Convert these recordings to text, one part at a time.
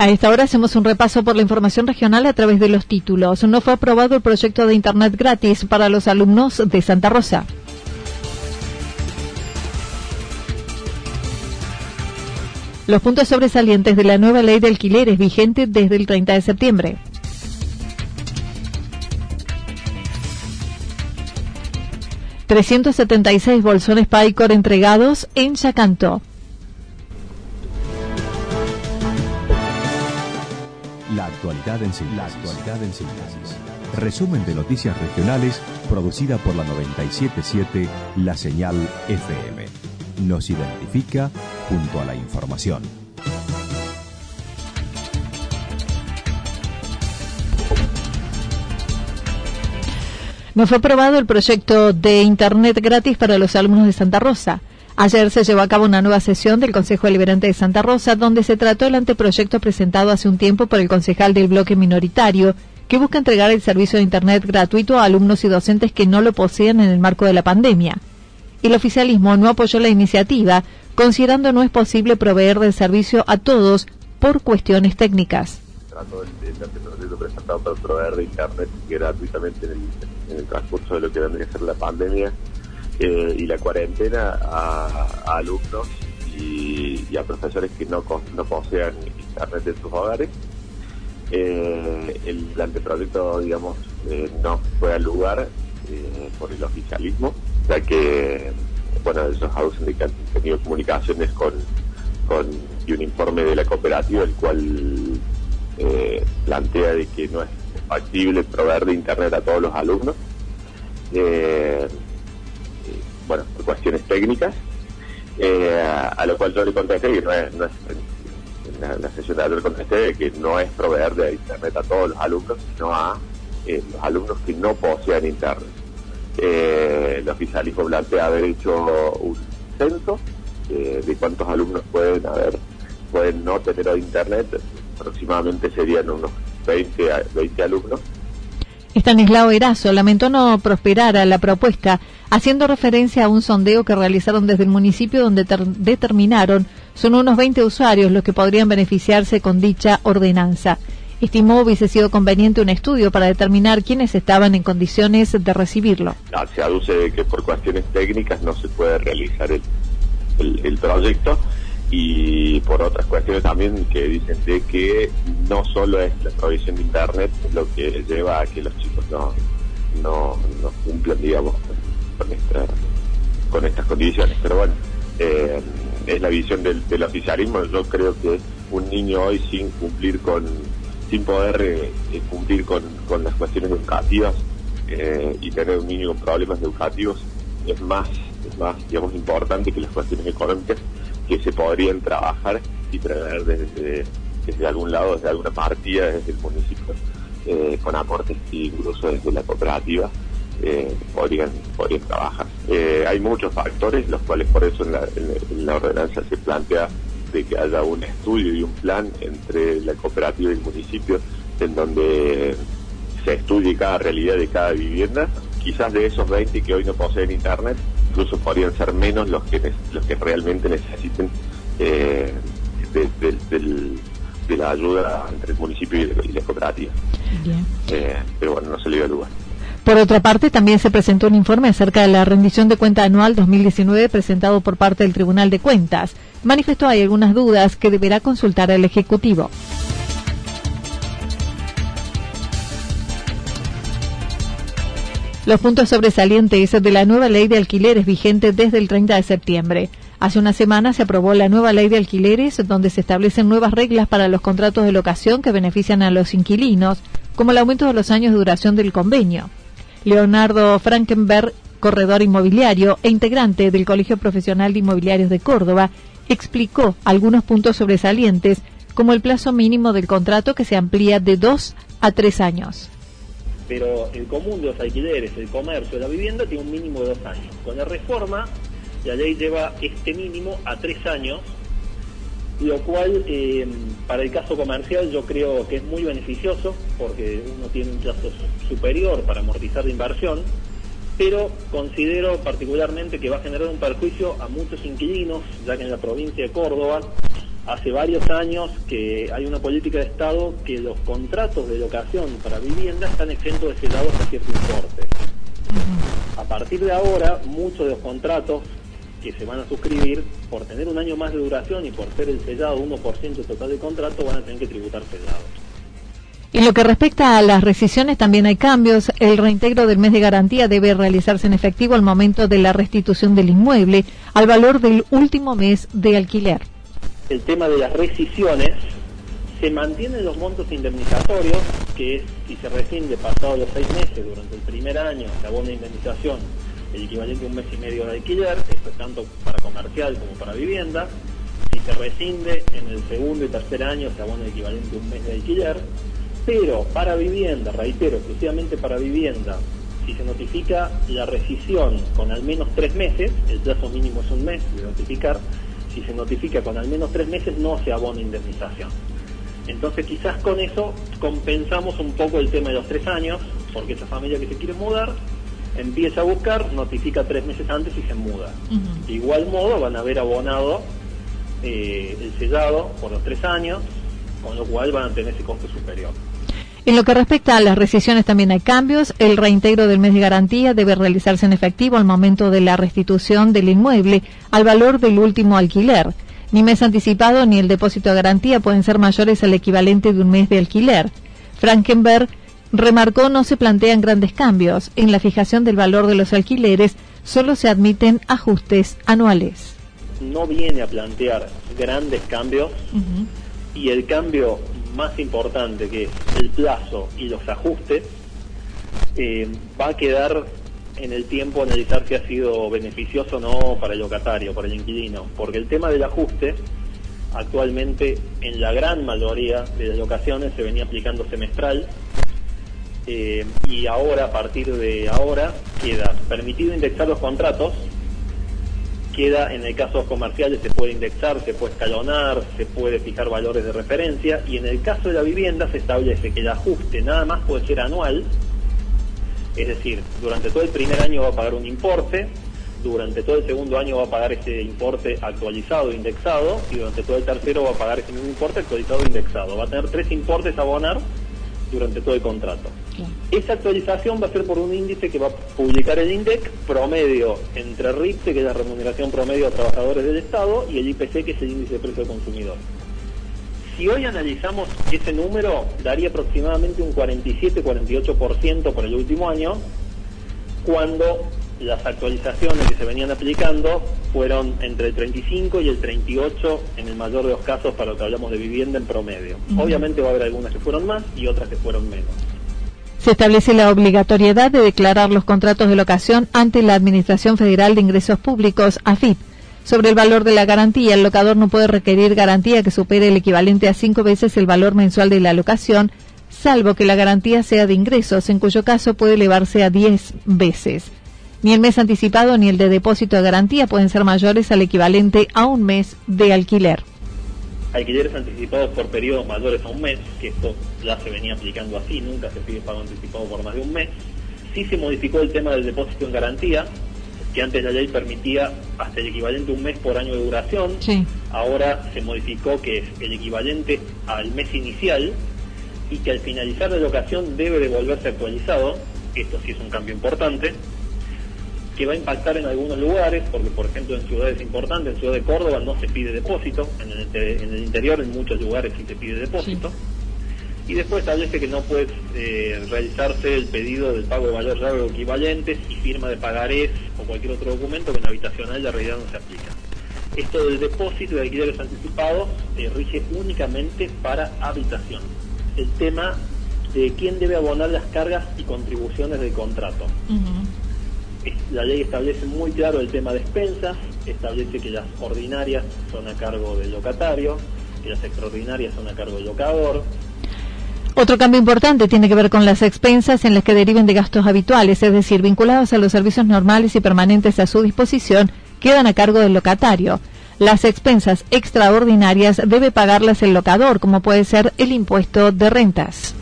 A esta hora hacemos un repaso por la información regional a través de los títulos. No fue aprobado el proyecto de Internet gratis para los alumnos de Santa Rosa. Los puntos sobresalientes de la nueva ley de alquileres vigente desde el 30 de septiembre. ...376 bolsones Paycor entregados en Yacanto. La actualidad en síntesis. Resumen de noticias regionales producida por la 977 La Señal FM. Nos identifica junto a la información. No fue aprobado el proyecto de Internet gratis para los alumnos de Santa Rosa. Ayer se llevó a cabo una nueva sesión del Consejo Deliberante de Santa Rosa, donde se trató el anteproyecto presentado hace un tiempo por el concejal del bloque minoritario, que busca entregar el servicio de Internet gratuito a alumnos y docentes que no lo poseen en el marco de la pandemia. El oficialismo no apoyó la iniciativa, considerando no es posible proveer del servicio a todos por cuestiones técnicas. El, anteproyecto presentado para proveer de Internet gratuitamente en el transcurso de lo que vendría a ser la pandemia eh, y la cuarentena a, alumnos y, a profesores que no, no posean internet en sus hogares. Eh, el anteproyecto, digamos, eh, no fue al lugar por el oficialismo, ya que, bueno, ellos han tenido comunicaciones con, con y un informe de la cooperativa, el cual plantea de que no es factible proveer de internet a todos los alumnos. Eh, cuestiones técnicas, eh, a, lo cual yo le contesté, y no es, es en la, sesión de le contesté, que no es proveer de Internet a todos los alumnos, sino a eh, los alumnos que no posean Internet. Eh, el oficialismo plantea haber hecho un censo de cuántos alumnos pueden haber, pueden no tener Internet, aproximadamente serían unos 20, 20 alumnos. Estanislao Erazo lamentó no prosperar a la propuesta haciendo referencia a un sondeo que realizaron desde el municipio donde determinaron son unos 20 usuarios los que podrían beneficiarse con dicha ordenanza. Estimó hubiese sido conveniente un estudio para determinar quiénes estaban en condiciones de recibirlo. Ah, se aduce que por cuestiones técnicas no se puede realizar el, proyecto y por otras cuestiones también que dicen de que no solo es la provisión de internet lo que lleva a que los chicos no, no, cumplan, digamos, con, con estas condiciones. Pero bueno, eh, es la visión del, oficialismo. Yo creo que un niño hoy sin cumplir con, sin poder eh, eh, cumplir con, las cuestiones educativas y tener un niño con problemas educativos es más, es más, digamos, importante que las cuestiones económicas que se podrían trabajar y traer desde, desde algún lado, desde alguna partida, desde el municipio, con aportes incluso desde la cooperativa eh, podrían, podrían trabajar. Eh, hay muchos factores, los cuales por eso en la, en la ordenanza se plantea de que haya un estudio y un plan entre la cooperativa y el municipio en donde se estudie cada realidad de cada vivienda. Quizás de esos 20 que hoy no poseen internet, incluso podrían ser menos los que los que realmente necesiten eh, de, la ayuda entre el municipio y la cooperativa. Eh, pero bueno, no se le dio lugar. Por otra parte, también se presentó un informe acerca de la rendición de cuenta anual 2019 presentado por parte del Tribunal de Cuentas. Manifestó hay algunas dudas que deberá consultar el Ejecutivo. Los puntos sobresalientes de la nueva ley de alquileres vigente desde el 30 de septiembre. Hace una semana se aprobó la nueva ley de alquileres donde se establecen nuevas reglas para los contratos de locación que benefician a los inquilinos, como el aumento de los años de duración del convenio. Leonardo Frankenberg, corredor inmobiliario e integrante del Colegio Profesional de Inmobiliarios de Córdoba, explicó algunos puntos sobresalientes, como el plazo mínimo del contrato que se amplía de dos a tres años pero el común de los alquileres, el comercio, la vivienda tiene un mínimo de dos años. Con la reforma, la ley lleva este mínimo a tres años, lo cual eh, para el caso comercial yo creo que es muy beneficioso porque uno tiene un plazo superior para amortizar la inversión, pero considero particularmente que va a generar un perjuicio a muchos inquilinos, ya que en la provincia de Córdoba hace varios años que hay una política de Estado que los contratos de locación para vivienda están exentos de sellados a cierto importe. A partir de ahora, muchos de los contratos que se van a suscribir, por tener un año más de duración y por ser el sellado 1% total del contrato, van a tener que tributar sellados. En lo que respecta a las rescisiones, también hay cambios. El reintegro del mes de garantía debe realizarse en efectivo al momento de la restitución del inmueble al valor del último mes de alquiler el tema de las rescisiones, se mantienen los montos indemnizatorios, que es si se rescinde pasado los seis meses durante el primer año, se abona indemnización el equivalente a un mes y medio de alquiler, esto es tanto para comercial como para vivienda. Si se rescinde en el segundo y tercer año, se abona el equivalente a un mes de alquiler. Pero para vivienda, reitero, exclusivamente para vivienda, si se notifica la rescisión con al menos tres meses, el plazo mínimo es un mes de notificar, si se notifica con al menos tres meses no se abona indemnización. Entonces quizás con eso compensamos un poco el tema de los tres años, porque esa familia que se quiere mudar empieza a buscar, notifica tres meses antes y se muda. De igual modo van a haber abonado eh, el sellado por los tres años, con lo cual van a tener ese costo superior. En lo que respecta a las rescisiones también hay cambios. El reintegro del mes de garantía debe realizarse en efectivo al momento de la restitución del inmueble al valor del último alquiler. Ni mes anticipado ni el depósito de garantía pueden ser mayores al equivalente de un mes de alquiler. Frankenberg remarcó no se plantean grandes cambios. En la fijación del valor de los alquileres solo se admiten ajustes anuales. No viene a plantear grandes cambios y el cambio más importante, que el plazo y los ajustes, eh, va a quedar en el tiempo analizar si ha sido beneficioso o no para el locatario, para el inquilino, porque el tema del ajuste actualmente en la gran mayoría de las locaciones se venía aplicando semestral eh, y ahora, a partir de ahora, queda permitido indexar los contratos queda en el caso comerciales se puede indexar, se puede escalonar, se puede fijar valores de referencia y en el caso de la vivienda se establece que el ajuste nada más puede ser anual, es decir, durante todo el primer año va a pagar un importe, durante todo el segundo año va a pagar ese importe actualizado, indexado, y durante todo el tercero va a pagar ese mismo importe actualizado, indexado. Va a tener tres importes a abonar durante todo el contrato. Esa actualización va a ser por un índice que va a publicar el INDEC promedio entre RIPSE, que es la remuneración promedio a trabajadores del Estado, y el IPC, que es el índice de precio del consumidor. Si hoy analizamos ese número, daría aproximadamente un 47-48% por el último año, cuando las actualizaciones que se venían aplicando fueron entre el 35 y el 38 en el mayor de los casos para lo que hablamos de vivienda en promedio. Obviamente va a haber algunas que fueron más y otras que fueron menos. Se establece la obligatoriedad de declarar los contratos de locación ante la Administración Federal de Ingresos Públicos, AFIP. Sobre el valor de la garantía, el locador no puede requerir garantía que supere el equivalente a cinco veces el valor mensual de la locación, salvo que la garantía sea de ingresos, en cuyo caso puede elevarse a diez veces. Ni el mes anticipado ni el de depósito de garantía pueden ser mayores al equivalente a un mes de alquiler. Alquileres anticipados por periodos mayores a un mes, que esto ya se venía aplicando así, nunca se pide pago anticipado por más de un mes. Sí se modificó el tema del depósito en garantía, que antes la ley permitía hasta el equivalente a un mes por año de duración. Ahora se modificó que es el equivalente al mes inicial y que al finalizar la locación debe devolverse actualizado, esto sí es un cambio importante, que va a impactar en algunos lugares, porque por ejemplo en ciudades importantes, en Ciudad de Córdoba no se pide depósito, en el, interior en muchos lugares sí se pide depósito, y después establece que no puede eh, realizarse el pedido del pago de valor real o equivalentes y firma de pagarés o cualquier otro documento que en habitacional la realidad no se aplica. Esto del depósito de alquileres anticipados eh, rige únicamente para habitación. El tema de quién debe abonar las cargas y contribuciones del contrato. La ley establece muy claro el tema de expensas, establece que las ordinarias son a cargo del locatario, que las extraordinarias son a cargo del locador, otro cambio importante tiene que ver con las expensas en las que deriven de gastos habituales, es decir, vinculados a los servicios normales y permanentes a su disposición, quedan a cargo del locatario. Las expensas extraordinarias debe pagarlas el locador, como puede ser el impuesto de rentas.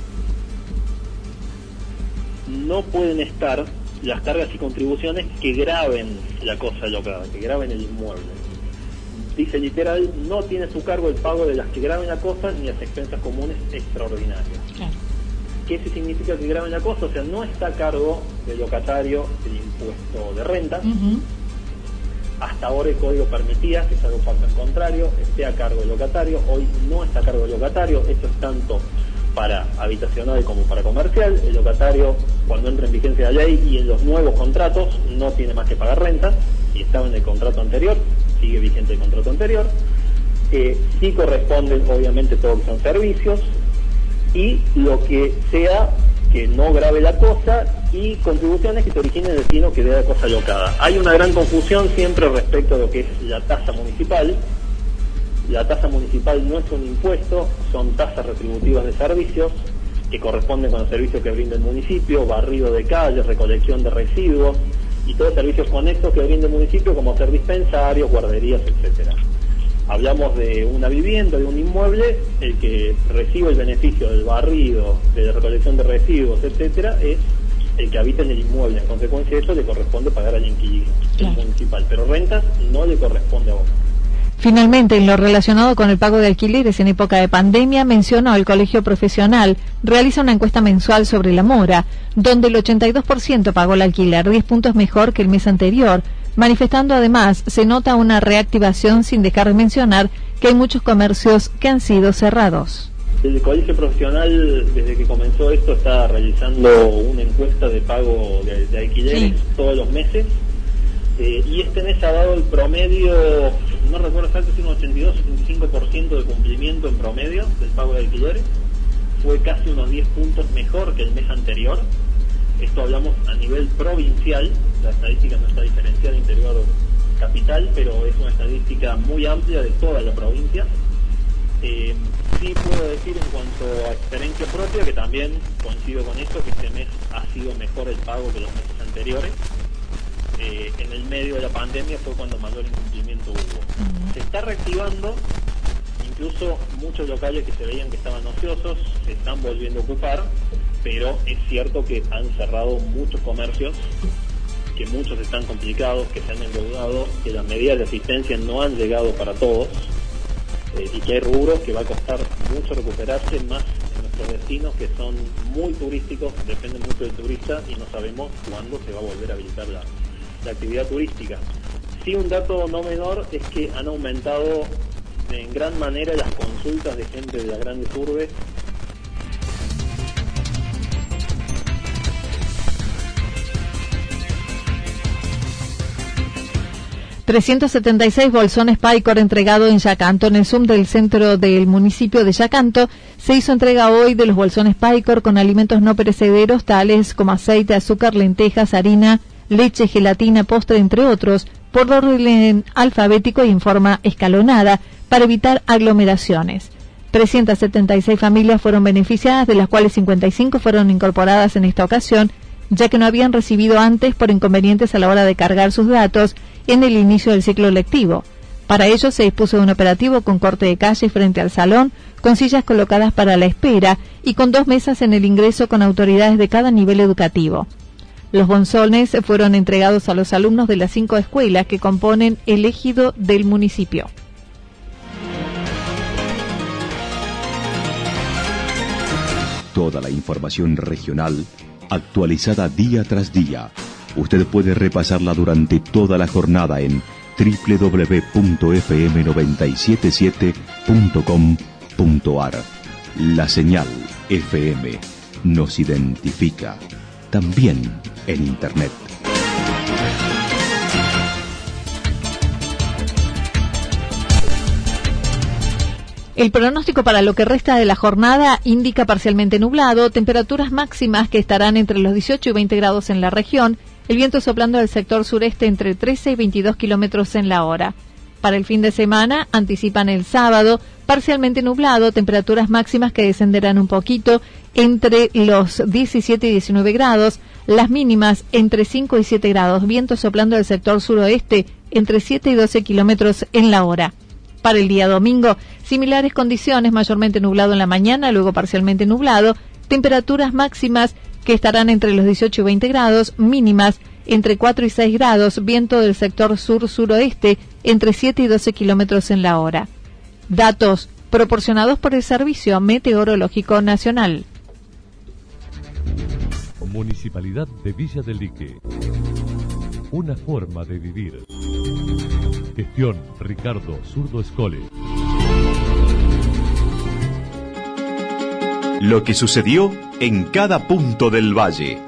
No pueden estar las cargas y contribuciones que graben la cosa locada, que graben el inmueble dice literal, no tiene su cargo el pago de las que graben la cosa ni las expensas comunes extraordinarias. ¿Qué significa que graben la cosa? O sea, no está a cargo del locatario el impuesto de renta. Hasta ahora el código permitía, que es algo falta en contrario, esté a cargo del locatario. Hoy no está a cargo del locatario. Esto es tanto para habitacional como para comercial. El locatario, cuando entra en vigencia la ley y en los nuevos contratos, no tiene más que pagar renta. Y estaba en el contrato anterior, sigue vigente el contrato anterior. Eh, sí corresponden, obviamente, todo lo que son servicios y lo que sea que no grave la cosa y contribuciones que se originen del destino que dé la cosa locada. Hay una gran confusión siempre respecto a lo que es la tasa municipal. La tasa municipal no es un impuesto, son tasas retributivas de servicios que corresponden con los servicios que brinda el municipio, barrido de calles, recolección de residuos, y todos servicios conexos que brinda el municipio, como ser dispensarios, guarderías, etcétera. Hablamos de una vivienda, de un inmueble, el que recibe el beneficio del barrido, de la recolección de residuos, etcétera, es el que habita en el inmueble. En consecuencia de eso le corresponde pagar al inquilino municipal, pero rentas no le corresponde a vos. Finalmente, en lo relacionado con el pago de alquileres en época de pandemia, mencionó el Colegio Profesional realiza una encuesta mensual sobre la mora, donde el 82% pagó el alquiler, 10 puntos mejor que el mes anterior, manifestando además se nota una reactivación sin dejar de mencionar que hay muchos comercios que han sido cerrados. El Colegio Profesional, desde que comenzó esto, está realizando una encuesta de pago de, alquileres todos los meses eh, y este mes ha dado el promedio, no recuerdo exacto si un 82 o 85% de cumplimiento en promedio del pago de alquileres. Fue casi unos 10 puntos mejor que el mes anterior. Esto hablamos a nivel provincial, la estadística no está diferenciada interior capital, pero es una estadística muy amplia de toda la provincia. Eh, sí puedo decir en cuanto a experiencia propia que también coincido con esto, que este mes ha sido mejor el pago que los meses anteriores. Eh, en el medio de la pandemia fue cuando mayor incumplimiento hubo. Se está reactivando, incluso muchos locales que se veían que estaban ociosos se están volviendo a ocupar, pero es cierto que han cerrado muchos comercios, que muchos están complicados, que se han endeudado, que las medidas de asistencia no han llegado para todos eh, y que hay rubros que va a costar mucho recuperarse más en nuestros destinos que son muy turísticos, dependen mucho del turista y no sabemos cuándo se va a volver a habilitar la, la actividad turística. Sí, un dato no menor es que han aumentado en gran manera las consultas de gente de las grandes urbes 376 bolsones Paicor entregado en Yacanto, en el Zoom del centro del municipio de Yacanto. Se hizo entrega hoy de los bolsones Paicor con alimentos no perecederos tales como aceite, azúcar, lentejas, harina, leche, gelatina, postre, entre otros, por orden alfabético y en forma escalonada para evitar aglomeraciones. 376 familias fueron beneficiadas, de las cuales 55 fueron incorporadas en esta ocasión, ya que no habían recibido antes por inconvenientes a la hora de cargar sus datos en el inicio del ciclo lectivo. Para ello se dispuso un operativo con corte de calle frente al salón, con sillas colocadas para la espera y con dos mesas en el ingreso con autoridades de cada nivel educativo. Los bonzones fueron entregados a los alumnos de las cinco escuelas que componen el ejido del municipio. Toda la información regional actualizada día tras día. Usted puede repasarla durante toda la jornada en www.fm977.com.ar. La señal FM nos identifica también en Internet. El pronóstico para lo que resta de la jornada indica parcialmente nublado, temperaturas máximas que estarán entre los 18 y 20 grados en la región, el viento soplando del sector sureste entre 13 y 22 kilómetros en la hora. Para el fin de semana anticipan el sábado, parcialmente nublado, temperaturas máximas que descenderán un poquito entre los 17 y 19 grados, las mínimas entre 5 y 7 grados, viento soplando del sector suroeste entre 7 y 12 kilómetros en la hora. Para el día domingo, similares condiciones, mayormente nublado en la mañana, luego parcialmente nublado, temperaturas máximas que estarán entre los 18 y 20 grados, mínimas entre 4 y 6 grados, viento del sector sur-suroeste entre 7 y 12 kilómetros en la hora. Datos proporcionados por el Servicio Meteorológico Nacional. Municipalidad de Villa del Lique. Una forma de vivir. Gestión Ricardo Zurdo Escole. Lo que sucedió en cada punto del valle.